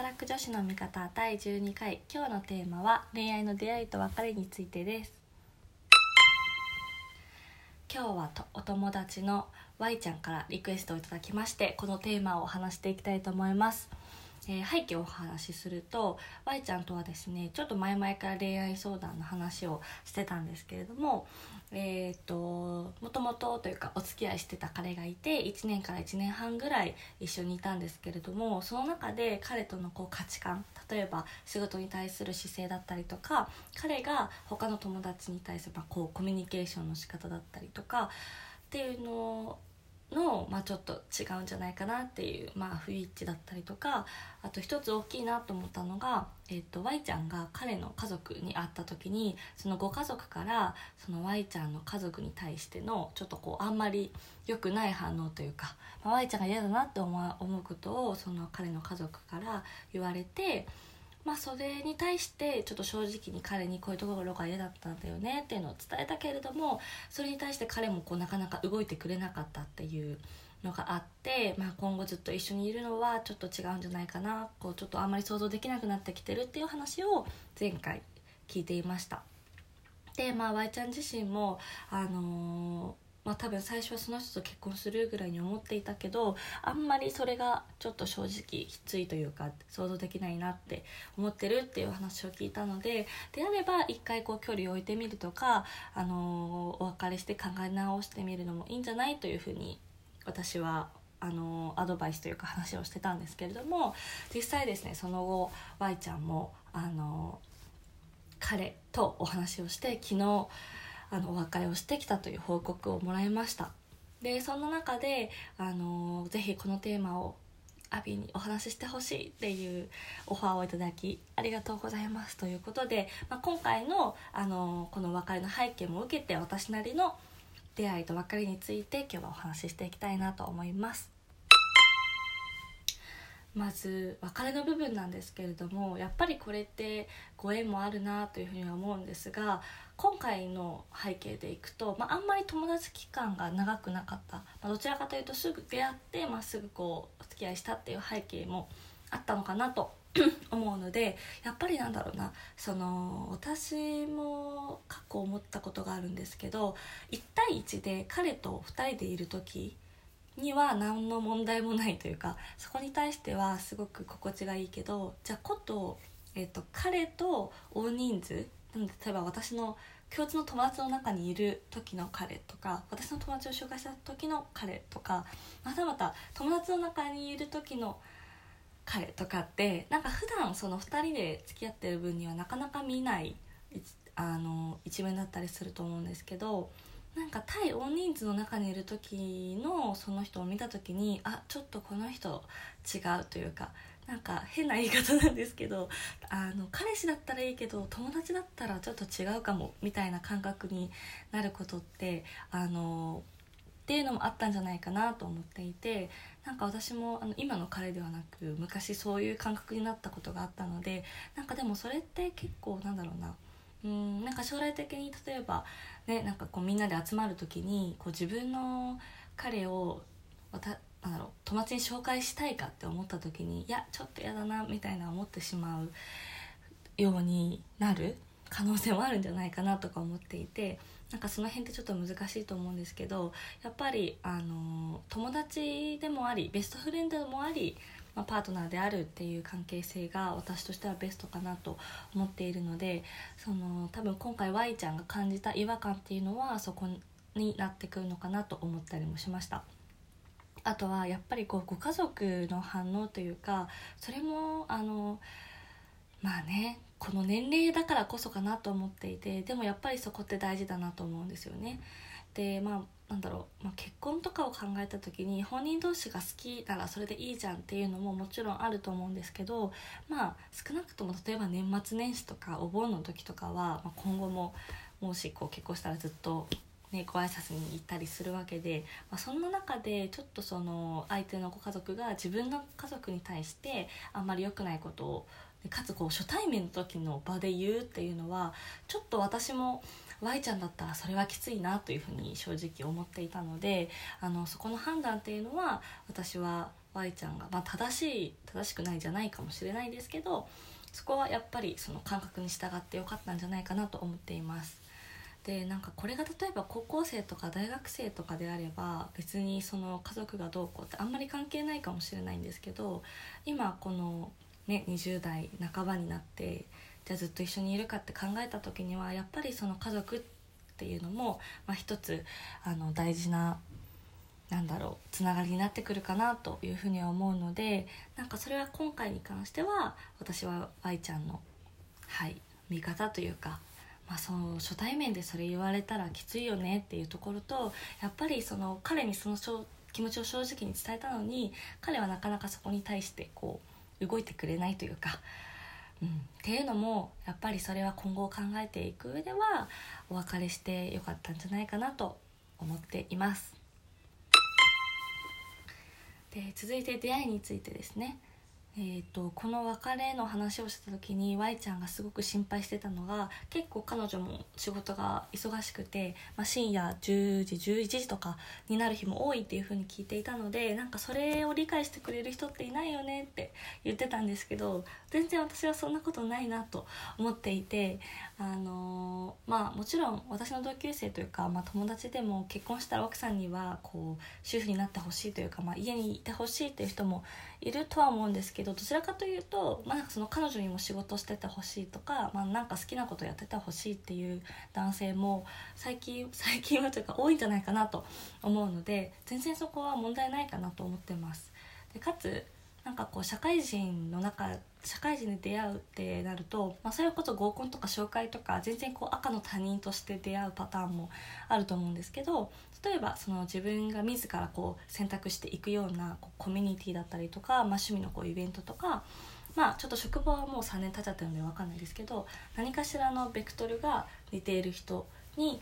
働く女子の味方第12回。今日のテーマは恋愛の出会いと別れについてです。今日はとお友達の Y ちゃんからリクエストをいただきましてこのテーマを話していきたいと思います。えー、背景をお話しすると Y ちゃんとはですねちょっと前々から恋愛相談の話をしてたんですけれどもえーと、もともとというかお付き合いしてた彼がいて1年から1年半ぐらい一緒にいたんですけれどもその中で彼とのこう価値観例えば仕事に対する姿勢だったりとか彼が他の友達に対する、ま、こうコミュニケーションの仕方だったりとかっていうのをの、まあ、ちょっと違うんじゃないかなっていう、まあ、不一致だったりとかあと一つ大きいなと思ったのが、えーと、Y ちゃんが彼の家族に会った時にそのご家族からその Y ちゃんの家族に対してのちょっとこうあんまり良くない反応というか、まあ、Y ちゃんが嫌だなって思うことをその彼の家族から言われて。まあ、それに対してちょっと正直に彼にこういうところが嫌だったんだよねっていうのを伝えたけれどもそれに対して彼もこうなかなか動いてくれなかったっていうのがあって、まあ、今後ずっと一緒にいるのはちょっと違うんじゃないかなこうちょっとあんまり想像できなくなってきてるっていう話を前回聞いていました。でまあ Y ちゃん自身もあのまあ、多分最初はその人と結婚するぐらいに思っていたけどあんまりそれがちょっと正直きついというか想像できないなって思ってるっていう話を聞いたのでであれば一回こう距離を置いてみるとか、あのー、お別れして考え直してみるのもいいんじゃないというふうに私はあのアドバイスというか話をしてたんですけれども実際ですねその後 Y ちゃんもあの彼とお話をして昨日あのお別れをしてきたという報告をもらいました。でそんな中であのぜひこのテーマをアビにお話ししてほしいっていうオファーをいただきありがとうございますということで、まあ、今回のあのこの別れの背景も受けて私なりの出会いと別れについて今日はお話ししていきたいなと思います。まず別れの部分なんですけれどもやっぱりこれってご縁もあるなというふうには思うんですが今回の背景でいくと、まあ、あんまり友達期間が長くなかった、まあ、どちらかというとすぐ出会って、まあ、すぐこうお付き合いしたっていう背景もあったのかなと 思うのでやっぱりなんだろうな。その私も過去思ったことがあるんですけど1対1で彼と2人でいる時には何の問題もないというかそこに対してはすごく心地がいいけどじゃあこと,、えーと彼と大人数なので例えば私の共通の友達の中にいる時の彼とか私の友達を紹介した時の彼とかまたまた友達の中にいる時の彼とかってなんか普段その2人で付き合ってる分にはなかなか見ないあの一面だったりすると思うんですけどなんか対大人数の中にいる時のその人を見た時にあちょっとこの人違うというかなんか変な言い方なんですけどあの彼氏だったらいいけど友達だったらちょっと違うかもみたいな感覚になることってあのっていうのもあったんじゃないかなと思っていてなんか私もあの今の彼ではなく昔そういう感覚になったことがあったのでなんかでもそれって結構なんだろうなうんなんか将来的に例えばねなんかこうみんなで集まる時にこう自分の彼をなんだろう友達に紹介したいかって思った時にいやちょっと嫌だなみたいな思ってしまうようになる可能性もあるんじゃないかなとか思っていてなんかその辺ってちょっと難しいと思うんですけどやっぱりあの友達でもありベストフレンドでもあり、まあ、パートナーであるっていう関係性が私としてはベストかなと思っているのでその多分今回 Y ちゃんが感じた違和感っていうのはそこになってくるのかなと思ったりもしました。あとはやっぱりこうご家族の反応というかそれもあのまあねこの年齢だからこそかなと思っていてでもやっぱりそこって大事だなと思うんですよね。でまあなんだろう、まあ、結婚とかを考えた時に本人同士が好きならそれでいいじゃんっていうのももちろんあると思うんですけどまあ少なくとも例えば年末年始とかお盆の時とかは、まあ、今後ももしこう結婚したらずっとね、ご挨拶に行ったりするわけで、まあ、そんな中でちょっとその相手のご家族が自分の家族に対してあんまり良くないことをかつこう初対面の時の場で言うっていうのはちょっと私も Y ちゃんだったらそれはきついなというふうに正直思っていたのであのそこの判断っていうのは私は Y ちゃんが、まあ、正しい正しくないじゃないかもしれないですけどそこはやっぱりその感覚に従ってよかったんじゃないかなと思っています。でなんかこれが例えば高校生とか大学生とかであれば別にその家族がどうこうってあんまり関係ないかもしれないんですけど今この、ね、20代半ばになってじゃあずっと一緒にいるかって考えた時にはやっぱりその家族っていうのも、まあ、一つあの大事ななんだろうつながりになってくるかなというふうには思うのでなんかそれは今回に関しては私は愛ちゃんのはい味方というかまあ、その初対面でそれ言われたらきついよねっていうところとやっぱりその彼にその気持ちを正直に伝えたのに彼はなかなかそこに対してこう動いてくれないというか、うん、っていうのもやっぱりそれは今後考えていく上ではお別れしてよかったんじゃないかなと思っています。で続いて出会いについてですねえーと、この別れの話をした時に Y ちゃんがすごく心配してたのが結構彼女も仕事が忙しくて、まあ、深夜10時11時とかになる日も多いっていう風に聞いていたのでなんかそれを理解してくれる人っていないよねって言ってたんですけど全然私はそんなことないなと思っていてあのー、まあもちろん私の同級生というか、まあ、友達でも結婚したら奥さんにはこう主婦になってほしいというか、まあ、家にいてほしいっていう人もいるとは思うんですけどけどちらかというと、まあ、その彼女にも仕事しててほしいとか、まあ、なんか好きなことやっててほしいっていう男性も最近最近はというか多いんじゃないかなと思うので全然そこは問題ないかなと思ってます。でかつなんかこう社会人の中社会人で出会うってなると、まあ、それこそ合コンとか紹介とか全然こう赤の他人として出会うパターンもあると思うんですけど例えばその自分が自らこう選択していくようなこうコミュニティだったりとか、まあ、趣味のこうイベントとか、まあ、ちょっと職場はもう3年経っちゃってるんで分かんないですけど何かしらのベクトルが似ている人に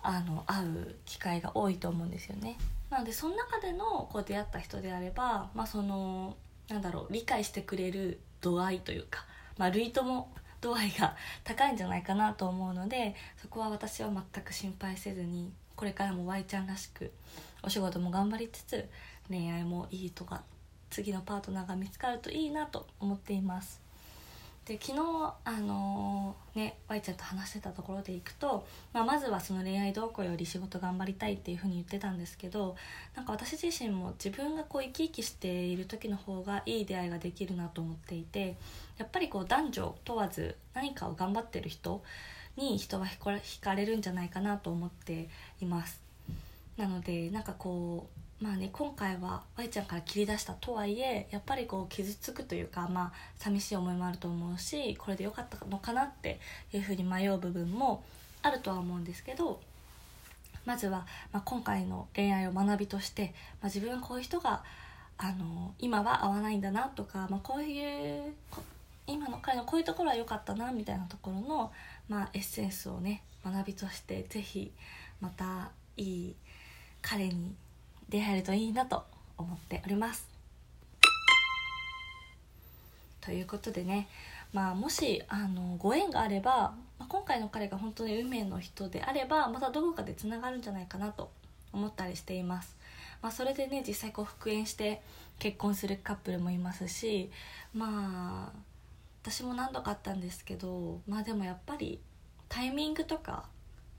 あの会う機会が多いと思うんですよね。なのでその中でのこう出会った人であれば、まあ、そのなんだろう理解してくれる度合いというか、まあ、類とも度合いが高いんじゃないかなと思うのでそこは私は全く心配せずにこれからも Y ちゃんらしくお仕事も頑張りつつ恋愛もいいとか次のパートナーが見つかるといいなと思っています。で昨日あのー、ね Y ちゃんと話してたところでいくと、まあ、まずはその恋愛動向より仕事頑張りたいっていうふうに言ってたんですけどなんか私自身も自分がこう生き生きしている時の方がいい出会いができるなと思っていてやっぱりこう男女問わず何かを頑張ってる人に人は惹かれるんじゃないかなと思っています。なのでなんかこうまあね今回は Y ちゃんから切り出したとはいえやっぱりこう傷つくというかまあ寂しい思いもあると思うしこれで良かったのかなっていうふうに迷う部分もあるとは思うんですけどまずは、まあ、今回の恋愛を学びとして、まあ、自分はこういう人があの今は合わないんだなとか、まあ、こういう今の彼のこういうところは良かったなみたいなところの、まあ、エッセンスをね学びとして是非またいい彼に出会えるといいなと思っております。ということでね、まあ、もしあのご縁があれば、まあ、今回の彼が本当に運命の人であればまたどこかでつながるんじゃないかなと思ったりしています。まあ、それでね実際こう復縁して結婚するカップルもいますしまあ私も何度かあったんですけどまあでもやっぱりタイミングとか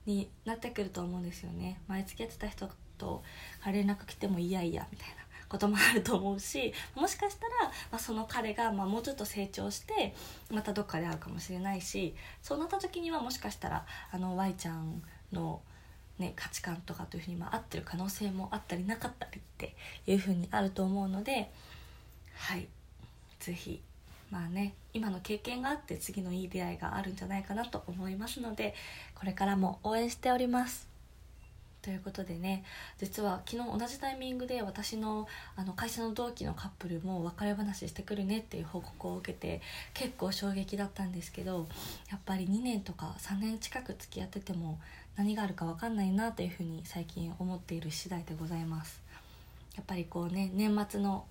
になってくると思うんですよね前付き合ってた人と連絡来てもいやいやみたいなこともあると思うしもしかしたら、まあ、その彼が、まあ、もうちょっと成長してまたどっかで会うかもしれないしそうなった時にはもしかしたらあの Y ちゃんの、ね、価値観とかというふうに、まあ、合ってる可能性もあったりなかったりっていうふうにあると思うのではい。是非まあね今の経験があって次のいい出会いがあるんじゃないかなと思いますのでこれからも応援しております。ということでね実は昨日同じタイミングで私のあの会社の同期のカップルも別れ話してくるねっていう報告を受けて結構衝撃だったんですけどやっぱり2年とか3年近く付き合ってても何があるか分かんないなというふうに最近思っている次第でございます。やっぱりこうね年末の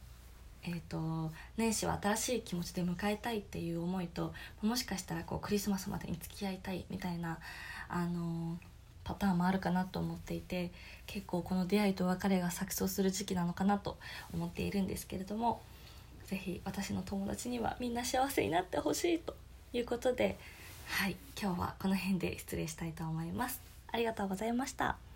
えーと、年始は新しい気持ちで迎えたいっていう思いともしかしたらこうクリスマスまでに付き合いたいみたいな、あのパターンもあるかなと思っていて結構この出会いと別れが錯綜する時期なのかなと思っているんですけれども是非私の友達にはみんな幸せになってほしいということではい今日はこの辺で失礼したいと思います。ありがとうございました。